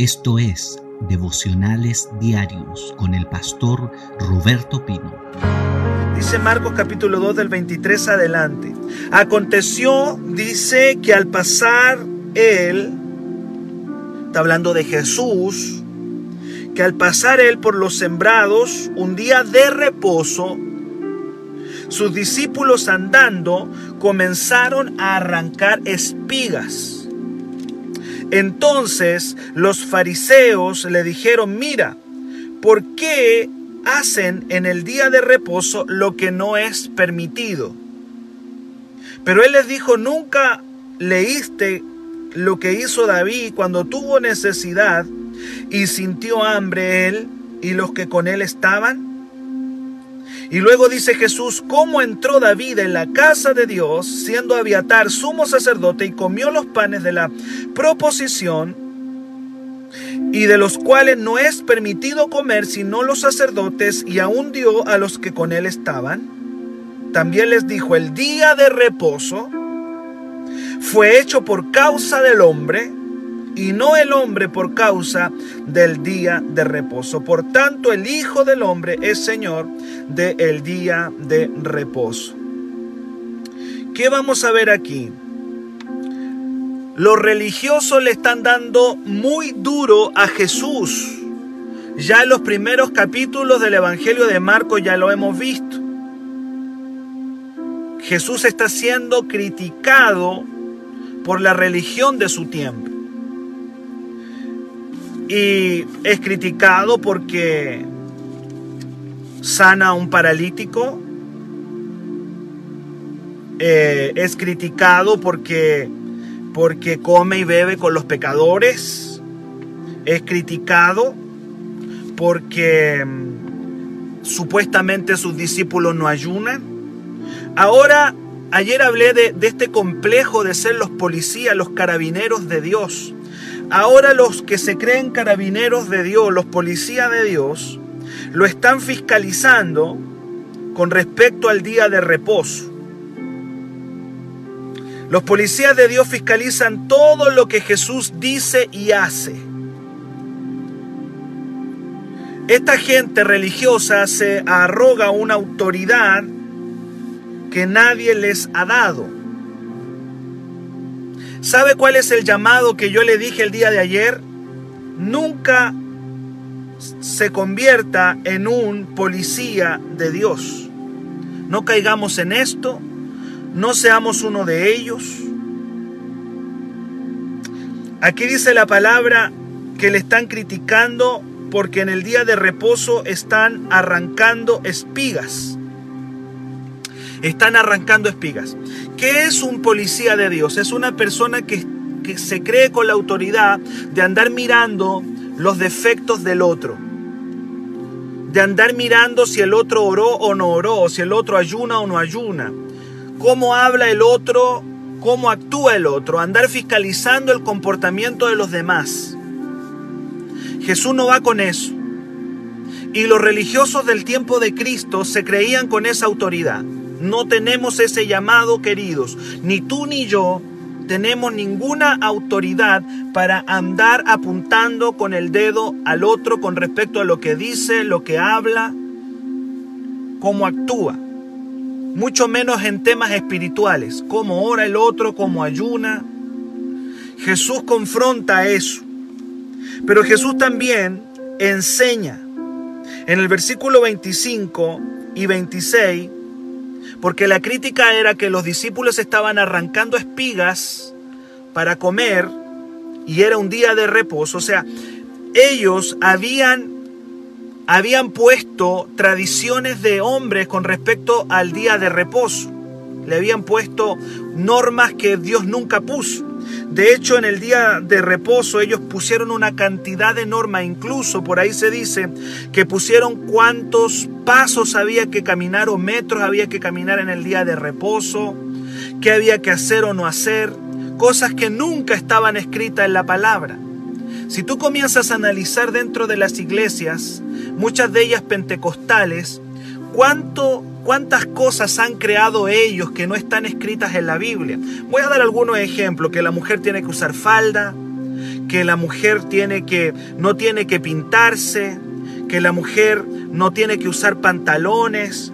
Esto es Devocionales Diarios con el pastor Roberto Pino. Dice Marcos capítulo 2 del 23 adelante. Aconteció, dice, que al pasar él, está hablando de Jesús, que al pasar él por los sembrados, un día de reposo, sus discípulos andando comenzaron a arrancar espigas entonces los fariseos le dijeron, mira, ¿por qué hacen en el día de reposo lo que no es permitido? Pero él les dijo, nunca leíste lo que hizo David cuando tuvo necesidad y sintió hambre él y los que con él estaban. Y luego dice Jesús, ¿cómo entró David en la casa de Dios, siendo Abiatar sumo sacerdote, y comió los panes de la proposición, y de los cuales no es permitido comer sino los sacerdotes, y aún dio a los que con él estaban? También les dijo, el día de reposo fue hecho por causa del hombre, y no el hombre por causa del día de reposo. Por tanto, el Hijo del Hombre es Señor del día de reposo. ¿Qué vamos a ver aquí? Los religiosos le están dando muy duro a Jesús. Ya en los primeros capítulos del Evangelio de Marcos ya lo hemos visto. Jesús está siendo criticado por la religión de su tiempo y es criticado porque sana a un paralítico, eh, es criticado porque, porque come y bebe con los pecadores, es criticado porque mm, supuestamente sus discípulos no ayunan. Ahora, ayer hablé de, de este complejo de ser los policías, los carabineros de Dios Ahora los que se creen carabineros de Dios, los policías de Dios, lo están fiscalizando con respecto al día de reposo. Los policías de Dios fiscalizan todo lo que Jesús dice y hace. Esta gente religiosa se arroga una autoridad que nadie les ha dado. ¿Sabe cuál es el llamado que yo le dije el día de ayer? Nunca se convierta en un policía de Dios. No caigamos en esto, no seamos uno de ellos. Aquí dice la palabra que le están criticando porque en el día de reposo están arrancando espigas. Están arrancando espigas. ¿Qué es un policía de Dios? Es una persona que, se cree con la autoridad de andar mirando los defectos del otro. De andar mirando si el otro oró o no oró, si el otro ayuna o no ayuna. Cómo habla el otro, cómo actúa el otro. Andar fiscalizando el comportamiento de los demás. Jesús no va con eso. Y los religiosos del tiempo de Cristo se creían con esa autoridad. No tenemos ese llamado, queridos. Ni tú ni yo tenemos ninguna autoridad para andar apuntando con el dedo al otro con respecto a lo que dice, lo que habla, cómo actúa. Mucho menos en temas espirituales, cómo ora el otro, cómo ayuna. Jesús confronta eso. Pero Jesús también enseña. En el versículo 25 y 26 porque la crítica era que los discípulos estaban arrancando espigas para comer y era un día de reposo. O sea, ellos habían, habían puesto tradiciones de hombres con respecto al día de reposo. Le habían puesto normas que Dios nunca puso. De hecho, en el día de reposo ellos pusieron una cantidad de normas, incluso por ahí se dice que pusieron cuántos pasos había que caminar o metros había que caminar en el día de reposo, qué había que hacer o no hacer, cosas que nunca estaban escritas en la palabra. Si tú comienzas a analizar dentro de las iglesias, muchas de ellas pentecostales, cuánto ¿Cuántas cosas han creado ellos que no están escritas en la Biblia? Voy a dar algunos ejemplos, que la mujer tiene que usar falda, que la mujer tiene que, no tiene que pintarse, que la mujer no tiene que usar pantalones.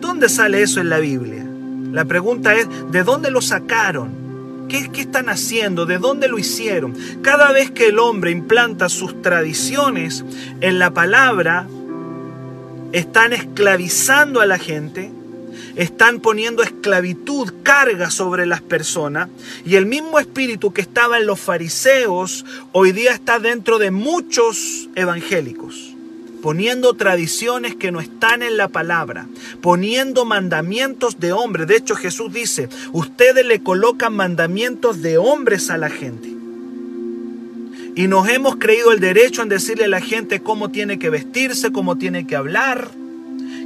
¿Dónde sale eso en la Biblia? La pregunta es, ¿de dónde lo sacaron? ¿Qué, ¿Qué, están haciendo? ¿De dónde lo hicieron? Cada vez que el hombre implanta sus tradiciones en la palabra, están esclavizando a la gente, están poniendo esclavitud, carga sobre las personas, y el mismo espíritu que estaba en los fariseos hoy día está dentro de muchos evangélicos poniendo tradiciones que no están en la palabra, poniendo mandamientos de hombres. De hecho, Jesús dice, ustedes le colocan mandamientos de hombres a la gente. Y nos hemos creído el derecho en decirle a la gente cómo tiene que vestirse, cómo tiene que hablar,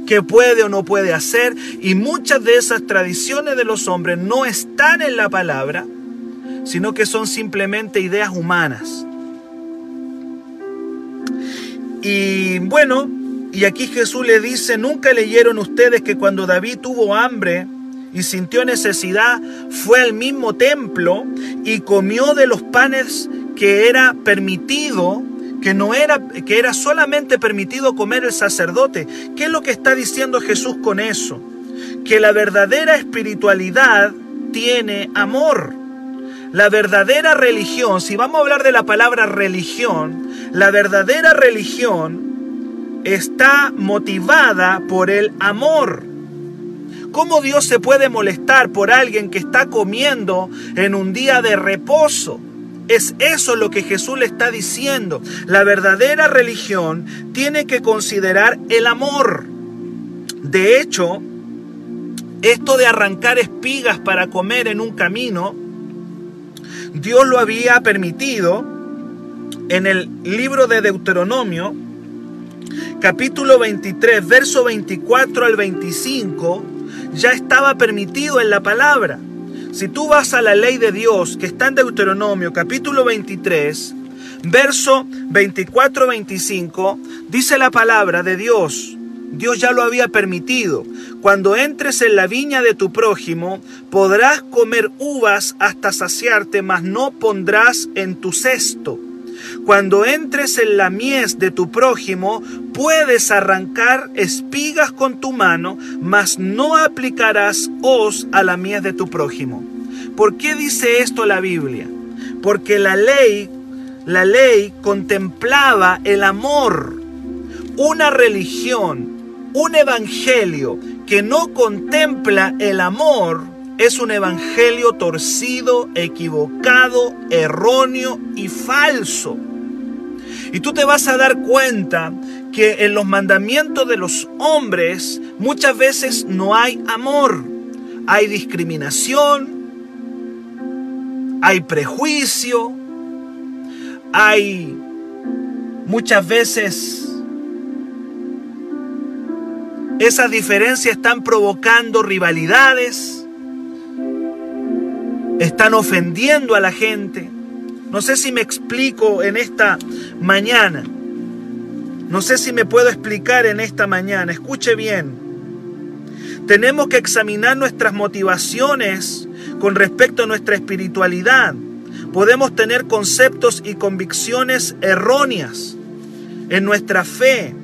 qué puede o no puede hacer. Y muchas de esas tradiciones de los hombres no están en la palabra, sino que son simplemente ideas humanas. Y bueno, y aquí Jesús le dice, nunca leyeron ustedes que cuando David tuvo hambre y sintió necesidad, fue al mismo templo y comió de los panes que era permitido, que no era, que era solamente permitido comer el sacerdote. ¿Qué es lo que está diciendo Jesús con eso? Que la verdadera espiritualidad tiene amor. La verdadera religión, si vamos a hablar de la palabra religión, la verdadera religión está motivada por el amor. ¿Cómo Dios se puede molestar por alguien que está comiendo en un día de reposo? Es eso lo que Jesús le está diciendo. La verdadera religión tiene que considerar el amor. De hecho, esto de arrancar espigas para comer en un camino Dios lo había permitido en el libro de Deuteronomio, capítulo 23, verso 24 al 25, ya estaba permitido en la palabra. Si tú vas a la ley de Dios que está en Deuteronomio, capítulo 23, verso 24-25, dice la palabra de Dios, Dios ya lo había permitido. Cuando entres en la viña de tu prójimo, podrás comer uvas hasta saciarte, mas no pondrás en tu cesto. Cuando entres en la mies de tu prójimo, puedes arrancar espigas con tu mano, mas no aplicarás hoz a la mies de tu prójimo. ¿Por qué dice esto la Biblia? Porque la ley, la ley contemplaba el amor. Una religión un evangelio que no contempla el amor es un evangelio torcido, equivocado, erróneo y falso. Y tú te vas a dar cuenta que en los mandamientos de los hombres muchas veces no hay amor. Hay discriminación, hay prejuicio, hay muchas veces esas diferencias están provocando rivalidades, están ofendiendo a la gente. No sé si me explico en esta mañana. No sé si me puedo explicar en esta mañana. Escuche bien. Tenemos que examinar nuestras motivaciones con respecto a nuestra espiritualidad. Podemos tener conceptos y convicciones erróneas en nuestra fe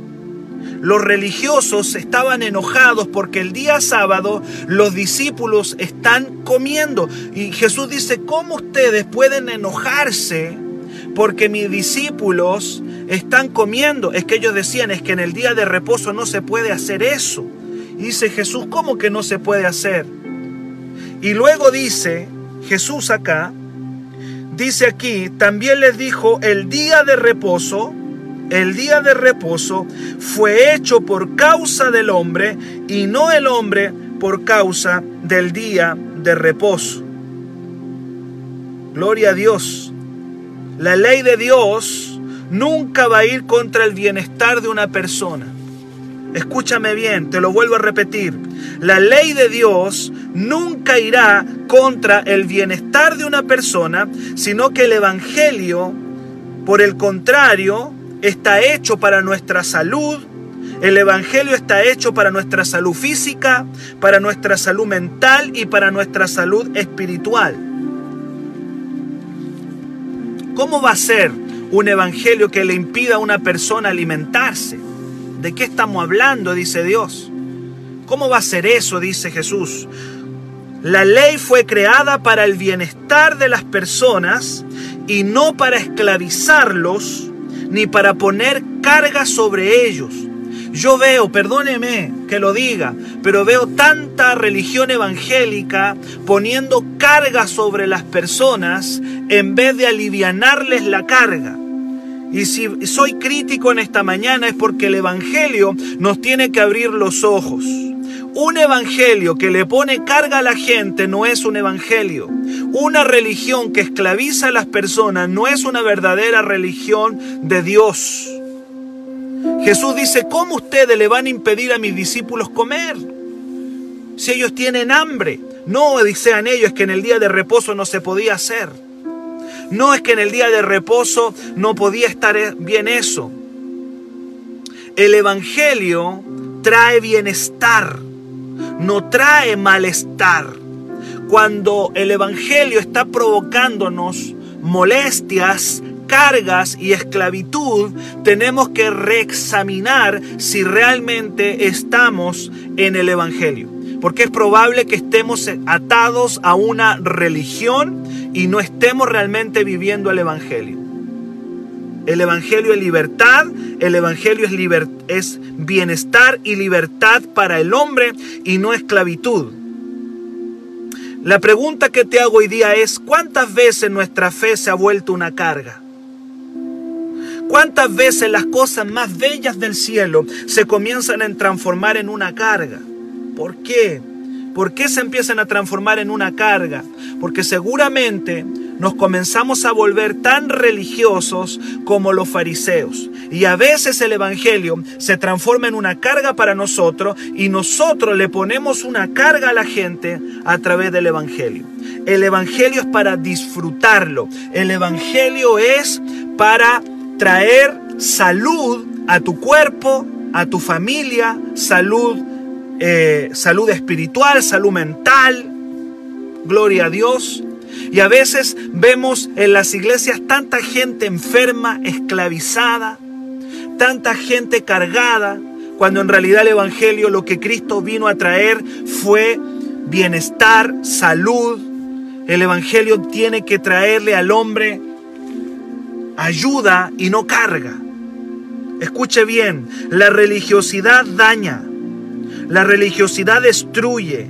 los religiosos estaban enojados porque el día sábado los discípulos están comiendo. Y Jesús dice, ¿cómo ustedes pueden enojarse porque mis discípulos están comiendo? Es que ellos decían, es que en el día de reposo no se puede hacer eso. Y dice Jesús, ¿cómo que no se puede hacer? Y luego dice Jesús acá, dice aquí, también les dijo, el día de reposo el día de reposo fue hecho por causa del hombre y no el hombre por causa del día de reposo. Gloria a Dios. La ley de Dios nunca va a ir contra el bienestar de una persona. Escúchame bien, te lo vuelvo a repetir. La ley de Dios nunca irá contra el bienestar de una persona, sino que el Evangelio, por el contrario, está hecho para nuestra salud, el Evangelio está hecho para nuestra salud física, para nuestra salud mental y para nuestra salud espiritual. ¿Cómo va a ser un evangelio que le impida a una persona alimentarse? ¿De qué estamos hablando? Dice Dios. ¿Cómo va a ser eso? Dice Jesús. La ley fue creada para el bienestar de las personas y no para esclavizarlos ni para poner carga sobre ellos. Yo veo, perdóneme que lo diga, pero veo tanta religión evangélica poniendo carga sobre las personas en vez de alivianarles la carga. Y si soy crítico en esta mañana es porque el Evangelio nos tiene que abrir los ojos. Un evangelio que le pone carga a la gente no es un evangelio. Una religión que esclaviza a las personas no es una verdadera religión de Dios. Jesús dice, ¿cómo ustedes le van a impedir a mis discípulos comer? Si ellos tienen hambre. No sean ellos que en el día de reposo no se podía hacer. No es que en el día de reposo no podía estar bien eso. El Evangelio trae bienestar, no trae malestar. Cuando el Evangelio está provocándonos molestias, cargas y esclavitud, tenemos que reexaminar si realmente estamos en el Evangelio. Porque es probable que estemos atados a una religión y no estemos realmente viviendo el Evangelio. El Evangelio es libertad, el Evangelio es, es bienestar y libertad para el hombre y no esclavitud. La pregunta que te hago hoy día es, ¿cuántas veces nuestra fe se ha vuelto una carga? ¿Cuántas veces las cosas más bellas del cielo se comienzan a transformar en una carga? ¿Por qué? ¿Por qué se empiezan a transformar en una carga? Porque seguramente nos comenzamos a volver tan religiosos como los fariseos. Y a veces el Evangelio se transforma en una carga para nosotros y nosotros le ponemos una carga a la gente a través del Evangelio. El Evangelio es para disfrutarlo. El Evangelio es para traer salud a tu cuerpo, a tu familia, salud, eh, salud espiritual, salud mental. Gloria a Dios. Y a veces vemos en las iglesias tanta gente enferma, esclavizada, tanta gente cargada, cuando en realidad el Evangelio lo que Cristo vino a traer fue bienestar, salud. El Evangelio tiene que traerle al hombre ayuda y no carga. Escuche bien, la religiosidad daña, la religiosidad destruye.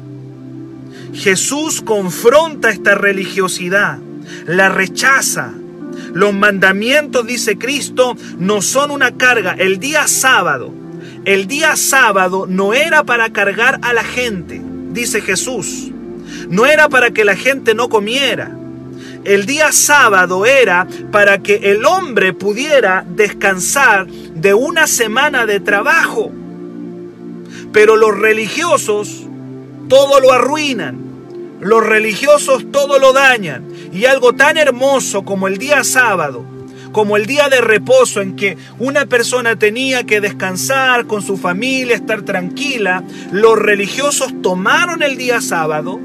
Jesús confronta esta religiosidad, la rechaza. Los mandamientos, dice Cristo, no son una carga. El día sábado, el día sábado no era para cargar a la gente, dice Jesús. No era para que la gente no comiera. El día sábado era para que el hombre pudiera descansar de una semana de trabajo. Pero los religiosos todo lo arruinan. Los religiosos todo lo dañan. Y algo tan hermoso como el día sábado, como el día de reposo en que una persona tenía que descansar con su familia, estar tranquila, los religiosos tomaron el día sábado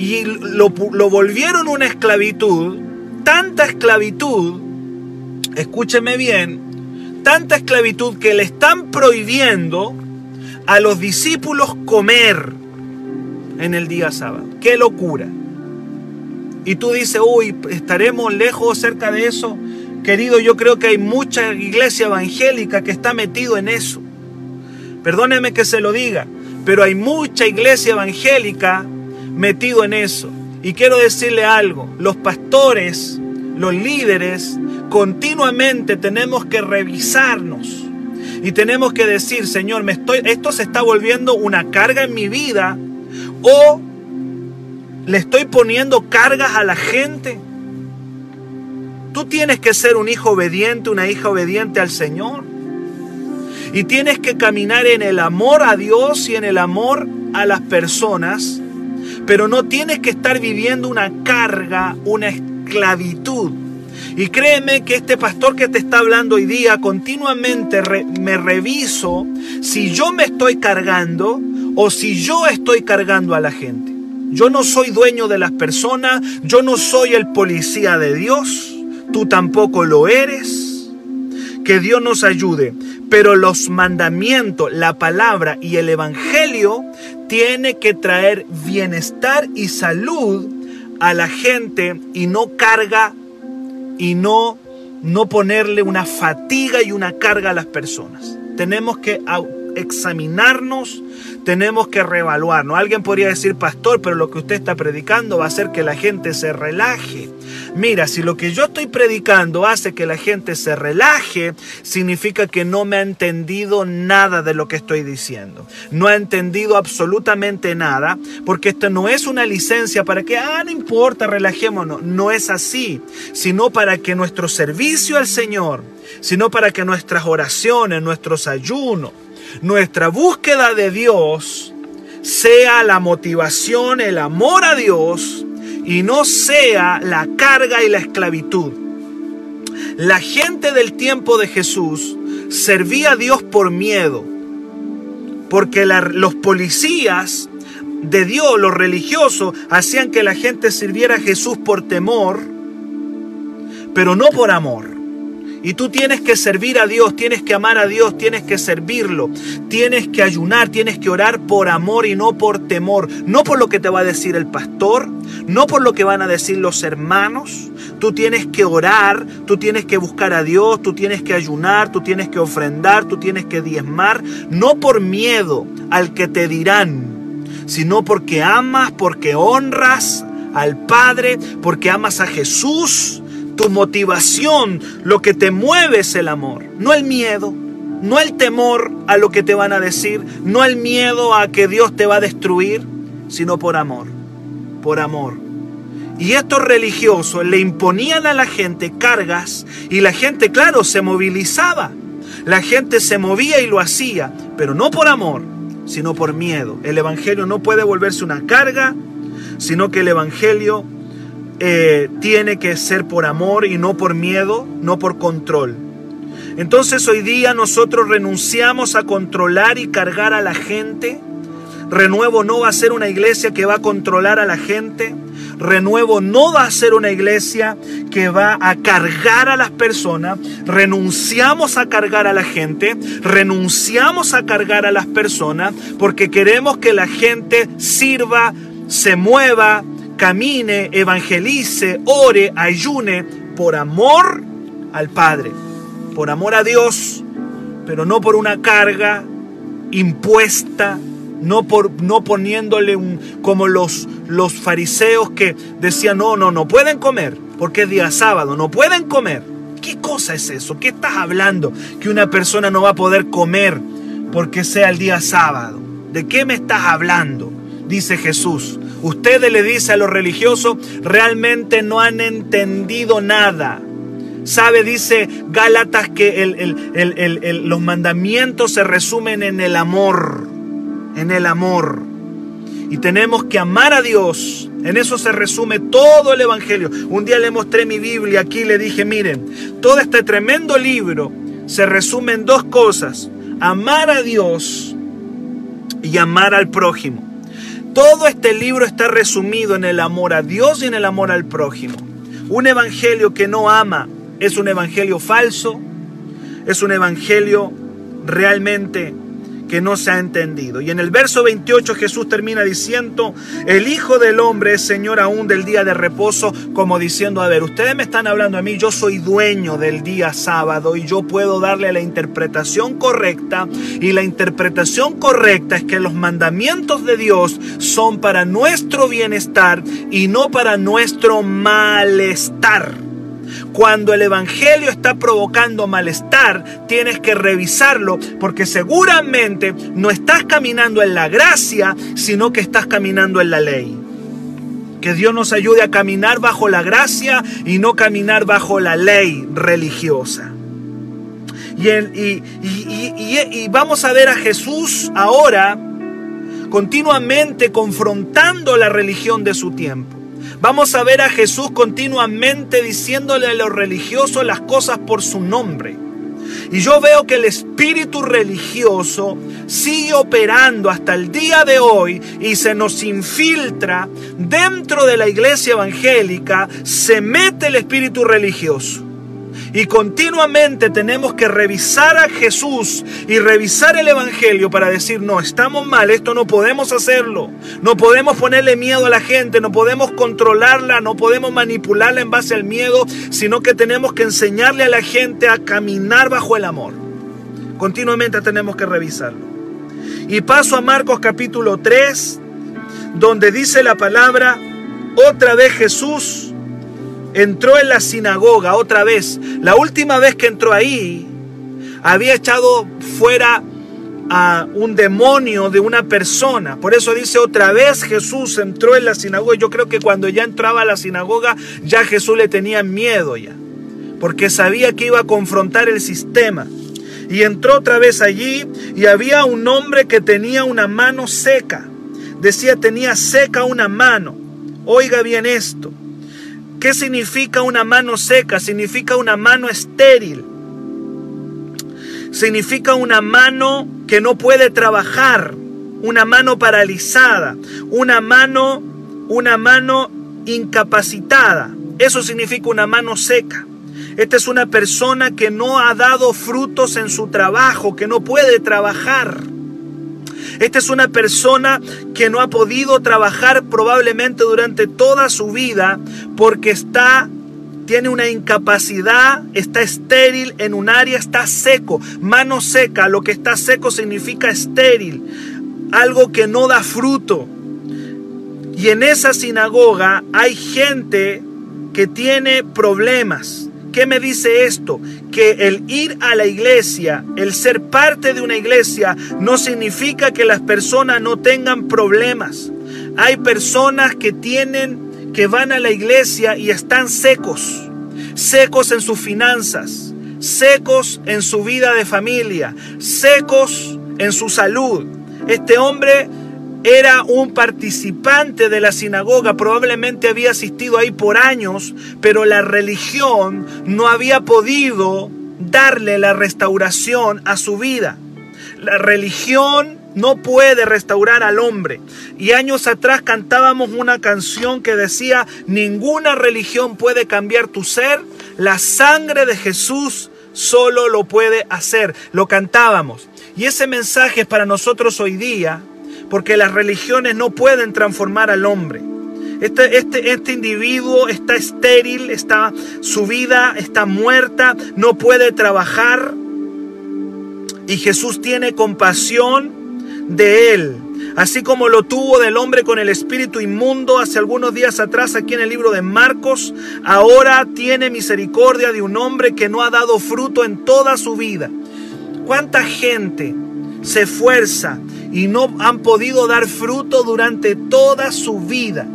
y lo, volvieron una esclavitud, tanta esclavitud, escúcheme bien, tanta esclavitud que le están prohibiendo a los discípulos comer en el día sábado. ¡Qué locura! Y tú dices, uy, ¿estaremos lejos cerca de eso? Querido, yo creo que hay mucha iglesia evangélica que está metido en eso. Perdóneme que se lo diga, pero hay mucha iglesia evangélica metido en eso. Y quiero decirle algo, los pastores, los líderes, continuamente tenemos que revisarnos y tenemos que decir, Señor, me estoy, esto se está volviendo una carga en mi vida o le estoy poniendo cargas a la gente. Tú tienes que ser un hijo obediente, una hija obediente al Señor. Y tienes que caminar en el amor a Dios y en el amor a las personas pero no tienes que estar viviendo una carga, una esclavitud. Y créeme que este pastor que te está hablando hoy día continuamente me reviso si yo me estoy cargando o si yo estoy cargando a la gente. Yo no soy dueño de las personas, yo no soy el policía de Dios. tú tampoco lo eres. Que Dios nos ayude. Pero los mandamientos, la palabra y el evangelio tiene que traer bienestar y salud a la gente y no carga y no no ponerle una fatiga y una carga a las personas. Tenemos que examinarnos, tenemos que reevaluarnos. Alguien podría decir, pastor, pero lo que usted está predicando va a hacer que la gente se relaje. Mira, si lo que yo estoy predicando hace que la gente se relaje, significa que no me ha entendido nada de lo que estoy diciendo. No ha entendido absolutamente nada, porque esto no es una licencia para que, ah, no importa, relajémonos. No es así, sino para que nuestro servicio al Señor, sino para que nuestras oraciones, nuestros ayunos, nuestra búsqueda de Dios sea la motivación, el amor a Dios y no sea la carga y la esclavitud. La gente del tiempo de Jesús servía a Dios por miedo, porque los policías de Dios, los religiosos, hacían que la gente sirviera a Jesús por temor, pero no por amor. Y tú tienes que servir a Dios, tienes que amar a Dios, tienes que servirlo, tienes que ayunar, tienes que orar por amor y no por temor, no por lo que te va a decir el pastor, no por lo que van a decir los hermanos. Tú tienes que orar, tú tienes que buscar a Dios, tú tienes que ayunar, tú tienes que ofrendar, tú tienes que diezmar, no por miedo al que te dirán, sino porque amas, porque honras al Padre, porque amas a Jesús tu motivación, lo que te mueve es el amor, no el miedo, no el temor a lo que te van a decir, no el miedo a que Dios te va a destruir, sino por amor, por amor. Y estos religiosos le imponían a la gente cargas y la gente, claro, se movilizaba. La gente se movía y lo hacía, pero no por amor, sino por miedo. El Evangelio no puede volverse una carga, sino que el Evangelio eh, tiene que ser por amor y no por miedo, no por control. Entonces hoy día nosotros renunciamos a controlar y cargar a la gente. Renuevo no va a ser una iglesia que va a controlar a la gente. Renuevo no va a ser una iglesia que va a cargar a las personas. Renunciamos a cargar a la gente. Renunciamos a cargar a las personas porque queremos que la gente sirva, se mueva, camine, evangelice, ore, ayune por amor al Padre, por amor a Dios, pero no por una carga impuesta, no, por, no poniéndole un, como los, los fariseos que decían, no, no, no pueden comer, porque es día sábado, no pueden comer. ¿Qué cosa es eso? ¿Qué estás hablando? Que una persona no va a poder comer porque sea el día sábado. ¿De qué me estás hablando? Dice Jesús. Ustedes le dicen a los religiosos, realmente no han entendido nada. ¿Sabe? Dice Gálatas que los mandamientos se resumen en el amor, en el amor. Y tenemos que amar a Dios. En eso se resume todo el Evangelio. Un día le mostré mi Biblia aquí le dije, miren, todo este tremendo libro se resume en dos cosas. Amar a Dios y amar al prójimo. Todo este libro está resumido en el amor a Dios y en el amor al prójimo. Un evangelio que no ama es un evangelio falso, es un evangelio realmente que no se ha entendido. Y en el verso 28 Jesús termina diciendo, el Hijo del Hombre es Señor aún del día de reposo, como diciendo, a ver, ustedes me están hablando a mí, yo soy dueño del día sábado y yo puedo darle la interpretación correcta. Y la interpretación correcta es que los mandamientos de Dios son para nuestro bienestar y no para nuestro malestar. Cuando el Evangelio está provocando malestar, tienes que revisarlo porque seguramente no estás caminando en la gracia, sino que estás caminando en la ley. Que Dios nos ayude a caminar bajo la gracia y no caminar bajo la ley religiosa. Y, vamos a ver a Jesús ahora continuamente confrontando la religión de su tiempo. Vamos a ver a Jesús continuamente diciéndole a los religiosos las cosas por su nombre. Y yo veo que el espíritu religioso sigue operando hasta el día de hoy y se nos infiltra dentro de la iglesia evangélica, se mete el espíritu religioso. Y continuamente tenemos que revisar a Jesús y revisar el Evangelio para decir, no, estamos mal, esto no podemos hacerlo. No podemos ponerle miedo a la gente, no podemos controlarla, no podemos manipularla en base al miedo, sino que tenemos que enseñarle a la gente a caminar bajo el amor. Continuamente tenemos que revisarlo. Y paso a Marcos capítulo 3, donde dice la palabra, otra vez Jesús entró en la sinagoga otra vez. La última vez que entró ahí, había echado fuera a un demonio de una persona. Por eso dice otra vez Jesús entró en la sinagoga. Yo creo que cuando ya entraba a la sinagoga, ya Jesús le tenía miedo ya. Porque sabía que iba a confrontar el sistema. Y entró otra vez allí y había un hombre que tenía una mano seca. Decía tenía seca una mano. Oiga bien esto. ¿Qué significa una mano seca? Significa una mano estéril. Significa una mano que no puede trabajar, una mano paralizada, una mano una mano incapacitada. Eso significa una mano seca. Esta es una persona que no ha dado frutos en su trabajo, que no puede trabajar. Esta es una persona que no ha podido trabajar probablemente durante toda su vida porque está tiene una incapacidad, está estéril en un área, está seco, mano seca, lo que está seco significa estéril, algo que no da fruto. Y en esa sinagoga hay gente que tiene problemas. ¿Qué me dice esto? Que el ir a la iglesia, el ser parte de una iglesia, no significa que las personas no tengan problemas. Hay personas que tienen, que van a la iglesia y están secos, secos en sus finanzas, secos en su vida de familia, secos en su salud. Este hombre era un participante de la sinagoga, probablemente había asistido ahí por años, pero la religión no había podido darle la restauración a su vida. La religión no puede restaurar al hombre. Y años atrás cantábamos una canción que decía, ninguna religión puede cambiar tu ser, la sangre de Jesús solo lo puede hacer. Lo cantábamos. Y ese mensaje es para nosotros hoy día porque las religiones no pueden transformar al hombre. Este, este, este individuo está estéril, está, su vida está muerta, no puede trabajar. Y Jesús tiene compasión de él, así como lo tuvo del hombre con el espíritu inmundo hace algunos días atrás aquí en el libro de Marcos, ahora tiene misericordia de un hombre que no ha dado fruto en toda su vida. ¿Cuánta gente se esfuerza y no han podido dar fruto durante toda su vida.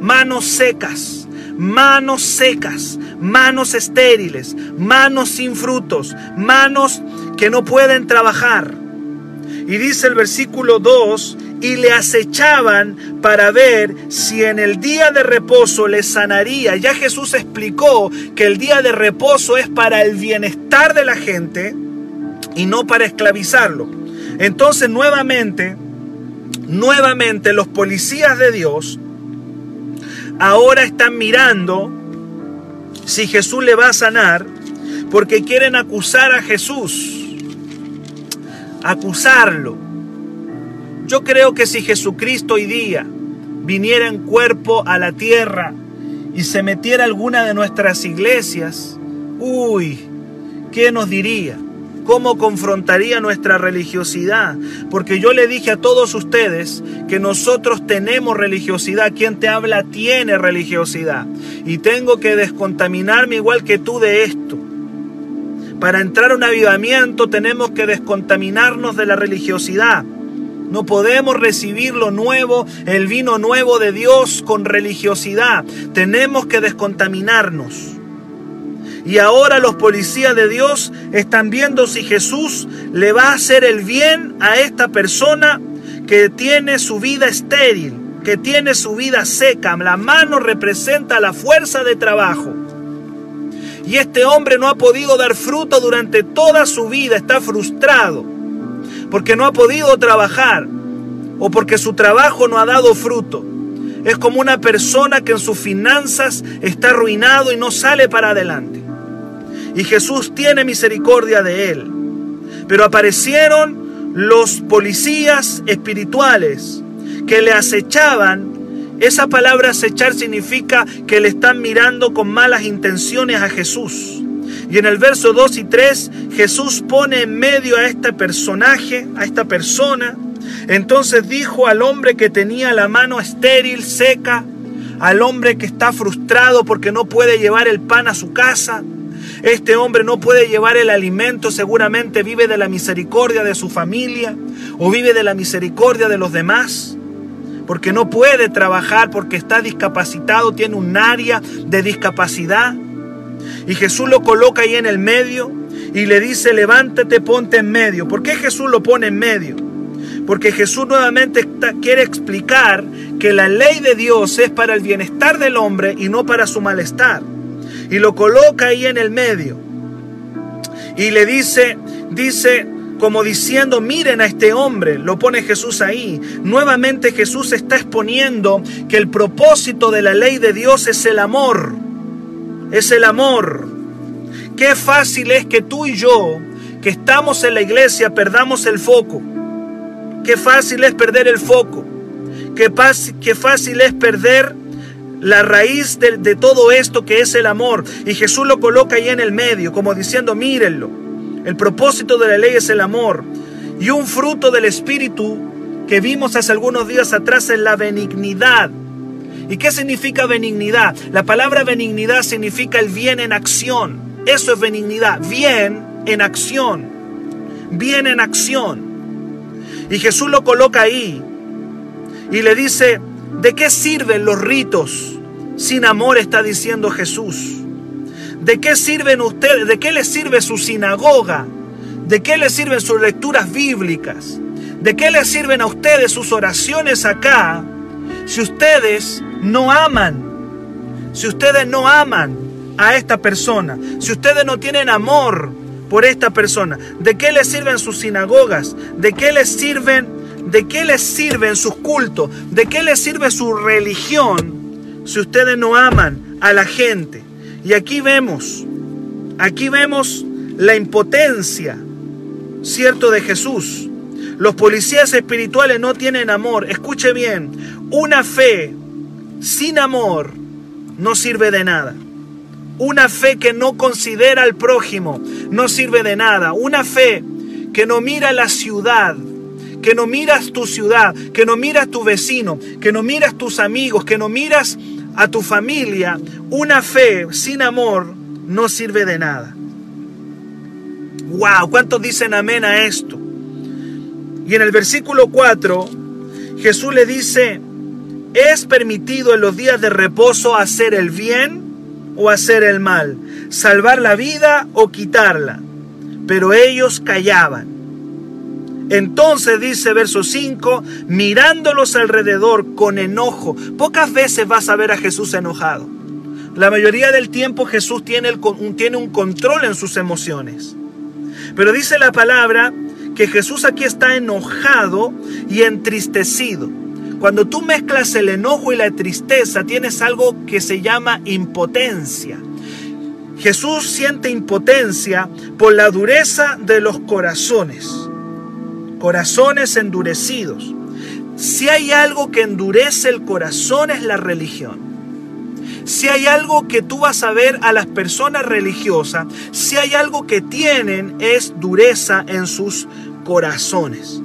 Manos secas, manos secas, manos estériles, manos sin frutos, manos que no pueden trabajar. Y dice el versículo 2, y le acechaban para ver si en el día de reposo le sanaría. Ya Jesús explicó que el día de reposo es para el bienestar de la gente y no para esclavizarlo. Entonces nuevamente, nuevamente los policías de Dios ahora están mirando si Jesús le va a sanar porque quieren acusar a Jesús, acusarlo. Yo creo que si Jesucristo hoy día viniera en cuerpo a la tierra y se metiera alguna de nuestras iglesias, uy, ¿qué nos diría? Cómo confrontaría nuestra religiosidad. Porque yo le dije a todos ustedes que nosotros tenemos religiosidad. Quien te habla tiene religiosidad. Y tengo que descontaminarme igual que tú de esto. Para entrar a un avivamiento tenemos que descontaminarnos de la religiosidad. No podemos recibir lo nuevo, el vino nuevo de Dios con religiosidad. Tenemos que descontaminarnos. Y ahora los policías de Dios están viendo si Jesús le va a hacer el bien a esta persona que tiene su vida estéril, que tiene su vida seca. La mano representa la fuerza de trabajo. Y este hombre no ha podido dar fruto durante toda su vida, está frustrado, porque no ha podido trabajar o porque su trabajo no ha dado fruto. Es como una persona que en sus finanzas está arruinado y no sale para adelante. Y Jesús tiene misericordia de él. Pero aparecieron los policías espirituales que le acechaban. Esa palabra acechar significa que le están mirando con malas intenciones a Jesús. Y en el verso 2 y 3 Jesús pone en medio a este personaje, a esta persona. Entonces dijo al hombre que tenía la mano estéril, seca, al hombre que está frustrado porque no puede llevar el pan a su casa, este hombre no puede llevar el alimento, seguramente vive de la misericordia de su familia o vive de la misericordia de los demás, porque no puede trabajar, porque está discapacitado, tiene un área de discapacidad. Y Jesús lo coloca ahí en el medio y le dice, levántate, ponte en medio. ¿Por qué Jesús lo pone en medio? Porque Jesús nuevamente quiere explicar que la ley de Dios es para el bienestar del hombre y no para su malestar y lo coloca ahí en el medio. Y le dice, dice, como diciendo, miren a este hombre, lo pone Jesús ahí. Nuevamente Jesús está exponiendo que el propósito de la ley de Dios es el amor. Es el amor. Qué fácil es que tú y yo, que estamos en la iglesia, perdamos el foco. Qué fácil es perder el foco. Qué, fácil es perder la raíz de, todo esto que es el amor. Y Jesús lo coloca ahí en el medio, como diciendo, mírenlo. El propósito de la ley es el amor. Y un fruto del Espíritu que vimos hace algunos días atrás es la benignidad. ¿Y qué significa benignidad? La palabra benignidad significa el bien en acción. Eso es benignidad, bien en acción. Bien en acción. Y Jesús lo coloca ahí y le dice, ¿de qué sirven los ritos? Sin amor está diciendo Jesús. ¿De qué sirven ustedes? ¿De qué les sirve su sinagoga? ¿De qué les sirven sus lecturas bíblicas? ¿De qué les sirven a ustedes sus oraciones acá si ustedes no aman? Si ustedes no aman a esta persona, si ustedes no tienen amor por esta persona, ¿de qué les sirven sus sinagogas? ¿De qué les sirven de qué les sirven sus cultos? ¿De qué les sirve su religión si ustedes no aman a la gente. Y aquí vemos, aquí vemos la impotencia, cierto, de Jesús. Los policías espirituales no tienen amor. Escuche bien, una fe sin amor no sirve de nada. Una fe que no considera al prójimo no sirve de nada. Una fe que no mira la ciudad, que no miras tu ciudad, que no miras tu vecino, que no miras tus amigos, que no miras a tu familia, una fe sin amor no sirve de nada. ¡Wow! ¿Cuántos dicen amén a esto? Y en el versículo 4, Jesús le dice, ¿es permitido en los días de reposo hacer el bien o hacer el mal? ¿Salvar la vida o quitarla? Pero ellos callaban. Entonces dice verso 5, mirándolos alrededor con enojo. Pocas veces vas a ver a Jesús enojado. La mayoría del tiempo Jesús tiene, tiene un control en sus emociones. Pero dice la palabra que Jesús aquí está enojado y entristecido. Cuando tú mezclas el enojo y la tristeza, tienes algo que se llama impotencia. Jesús siente impotencia por la dureza de los corazones corazones endurecidos. Si hay algo que endurece el corazón es la religión. Si hay algo que tú vas a ver a las personas religiosas, si hay algo que tienen es dureza en sus corazones.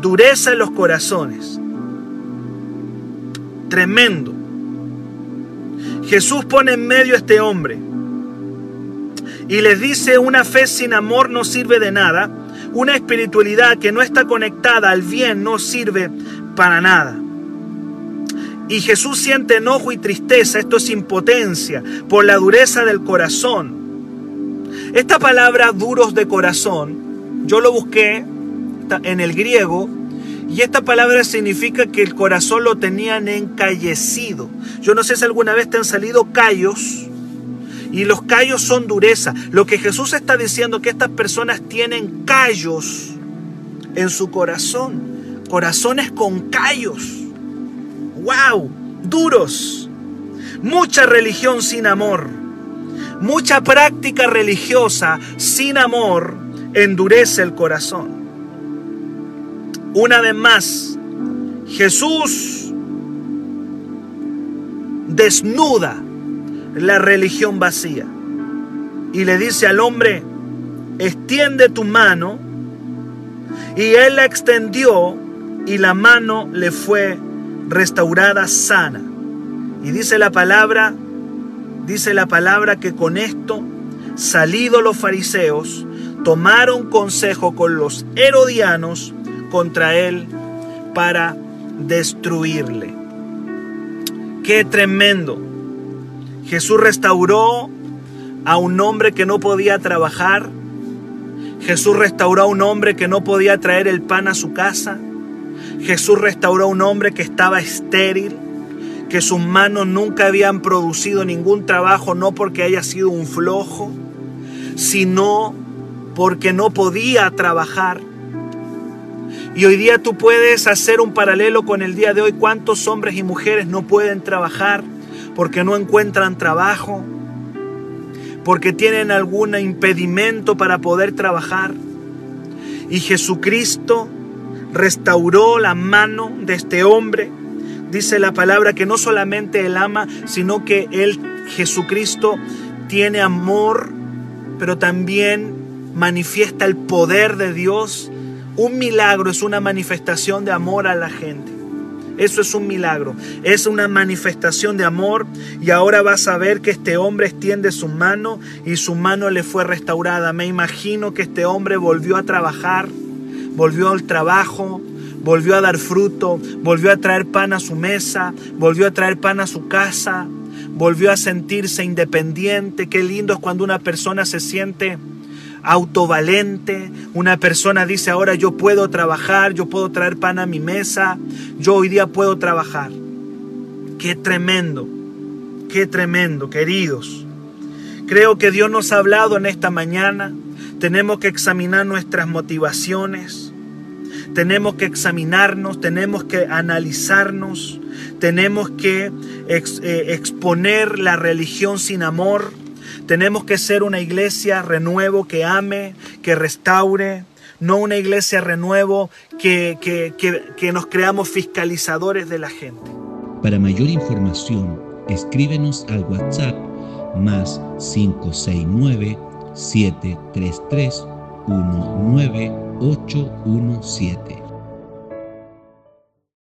Dureza en los corazones. Tremendo. Jesús pone en medio a este hombre y les dice una fe sin amor no sirve de nada una espiritualidad que no está conectada al bien no sirve para nada. Y Jesús siente enojo y tristeza, esto es impotencia, por la dureza del corazón. Esta palabra duros de corazón, yo lo busqué en el griego, y esta palabra significa que el corazón lo tenían encallecido. Yo no sé si alguna vez te han salido callos Y los callos son dureza. Lo que Jesús está diciendo que estas personas tienen callos en su corazón. Corazones con callos. ¡Wow! Duros. Mucha religión sin amor. Mucha práctica religiosa sin amor endurece el corazón. Una vez más, Jesús desnuda la religión vacía y le dice al hombre, extiende tu mano, y él la extendió y la mano le fue restaurada sana. Y dice la palabra, dice la palabra que con esto, salidos los fariseos, tomaron consejo con los herodianos contra él para destruirle. Qué tremendo. Jesús restauró a un hombre que no podía trabajar. Jesús restauró a un hombre que no podía traer el pan a su casa. Jesús restauró a un hombre que estaba estéril, que sus manos nunca habían producido ningún trabajo, no porque haya sido un flojo, sino porque no podía trabajar. Y hoy día tú puedes hacer un paralelo con el día de hoy. ¿Cuántos hombres y mujeres no pueden trabajar porque no encuentran trabajo? Porque tienen algún impedimento para poder trabajar. Y Jesucristo restauró la mano de este hombre. Dice la palabra que no solamente Él ama, sino que Él, Jesucristo, tiene amor, pero también manifiesta el poder de Dios. Un milagro es una manifestación de amor a la gente. Eso es un milagro, es una manifestación de amor y ahora vas a ver que este hombre extiende su mano y su mano le fue restaurada. Me imagino que este hombre volvió a trabajar volvió al trabajo, volvió a dar fruto, volvió a traer pan a su mesa, volvió a traer pan a su casa, volvió a sentirse independiente. Qué lindo es cuando una persona se siente autovalente, una persona dice ahora yo puedo trabajar, yo puedo traer pan a mi mesa, yo hoy día puedo trabajar. Qué tremendo, qué tremendo, queridos. Creo que Dios nos ha hablado en esta mañana. Tenemos que examinar nuestras motivaciones tenemos que examinarnos, tenemos que analizarnos, tenemos que eh, exponer la religión sin amor, tenemos que ser una iglesia renuevo que ame, que restaure, no una iglesia renuevo que, que, que nos creamos fiscalizadores de la gente. Para mayor información, escríbenos al WhatsApp más 569 733 19 817.